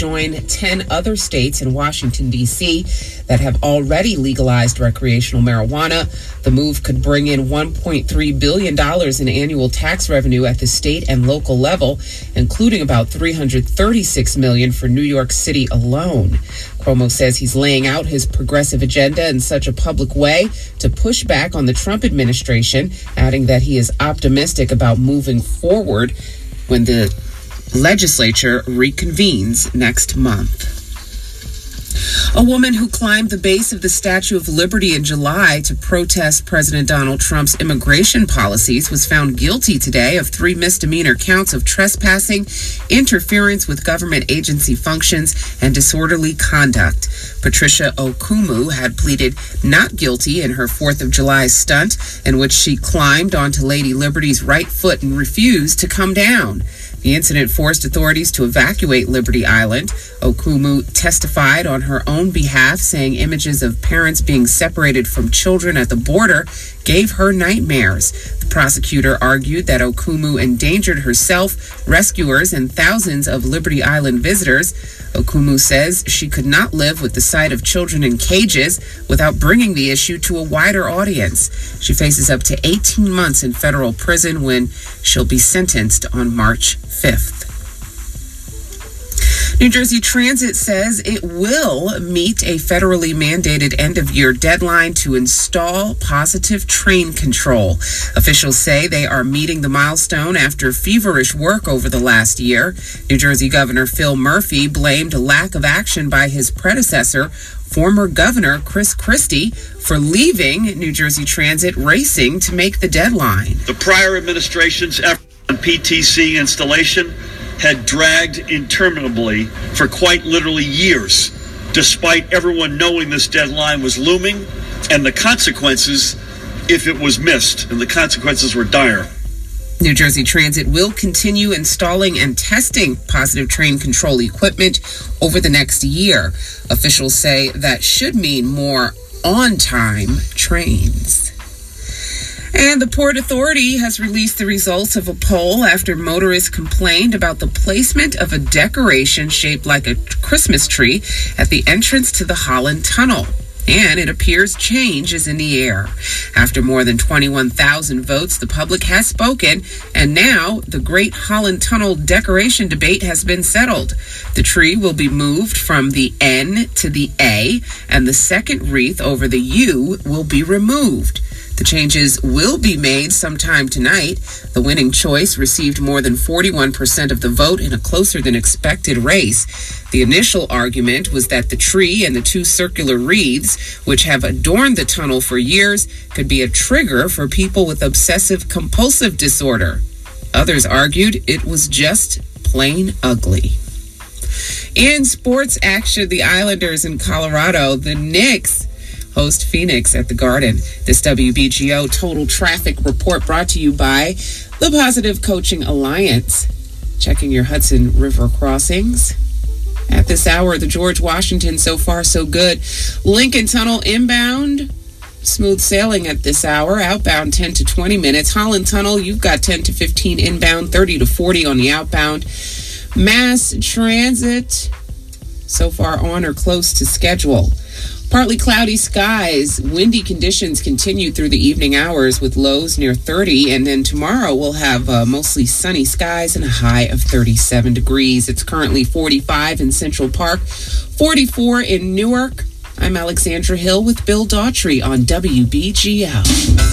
join 10 other states in Washington, D.C. that have already legalized recreational marijuana. The move could bring in $1.3 billion in annual tax revenue at the state and local level, including about $336 million for New York City alone. Cuomo says he's laying out his progressive agenda in such a public way to push back on the Trump administration, adding that he is optimistic about moving forward when the legislature reconvenes next month. A woman who climbed the base of the Statue of Liberty in July to protest President Donald Trump's immigration policies was found guilty today of three misdemeanor counts of trespassing, interference with government agency functions, and disorderly conduct. Patricia Okoumou had pleaded not guilty in her 4th of July stunt, in which she climbed onto Lady Liberty's right foot and refused to come down. The incident forced authorities to evacuate Liberty Island. Okoumou testified on her own behalf, saying images of parents being separated from children at the border gave her nightmares. The prosecutor argued that Okoumou endangered herself, rescuers, and thousands of Liberty Island visitors. Okoumou says she could not live with the sight of children in cages without bringing the issue to a wider audience. She faces up to 18 months in federal prison when she'll be sentenced on March 5th. New Jersey Transit says it will meet a federally mandated end of year deadline to install positive train control. Officials say they are meeting the milestone after feverish work over the last year. New Jersey Governor Phil Murphy blamed lack of action by his predecessor, former Governor Chris Christie, for leaving New Jersey Transit racing to make the deadline. The prior administration's effort PTC installation had dragged interminably for quite literally years, despite everyone knowing this deadline was looming and the consequences if it was missed, and the consequences were dire. New Jersey Transit will continue installing and testing positive train control equipment over the next year. Officials say that should mean more on time trains. And the Port Authority has released the results of a poll after motorists complained about the placement of a decoration shaped like a Christmas tree at the entrance to the Holland Tunnel. And it appears change is in the air. After more than 21,000 votes, the public has spoken, and now the Great Holland Tunnel decoration debate has been settled. The tree will be moved from the N to the A, and the second wreath over the U will be removed. The changes will be made sometime tonight. The winning choice received more than 41% of the vote in a closer than expected race. The initial argument was that the tree and the two circular wreaths, which have adorned the tunnel for years, could be a trigger for people with obsessive compulsive disorder. Others argued it was just plain ugly. In sports action, the Islanders in Colorado, the Knicks host Phoenix at the Garden. This WBGO Total Traffic Report brought to you by the Positive Coaching Alliance. Checking your Hudson River crossings. At this hour, the George Washington, so far so good. Lincoln Tunnel inbound. Smooth sailing at this hour, outbound 10 to 20 minutes. Holland Tunnel, you've got 10 to 15 inbound, 30 to 40 on the outbound. Mass Transit, so far on or close to schedule. Partly cloudy skies, windy conditions continue through the evening hours with lows near 30. And then tomorrow we'll have uh, mostly sunny skies and a high of 37 degrees. It's currently 45 in Central Park, 44 in Newark. I'm Alexandra Hill with Bill Daughtry on WBGO.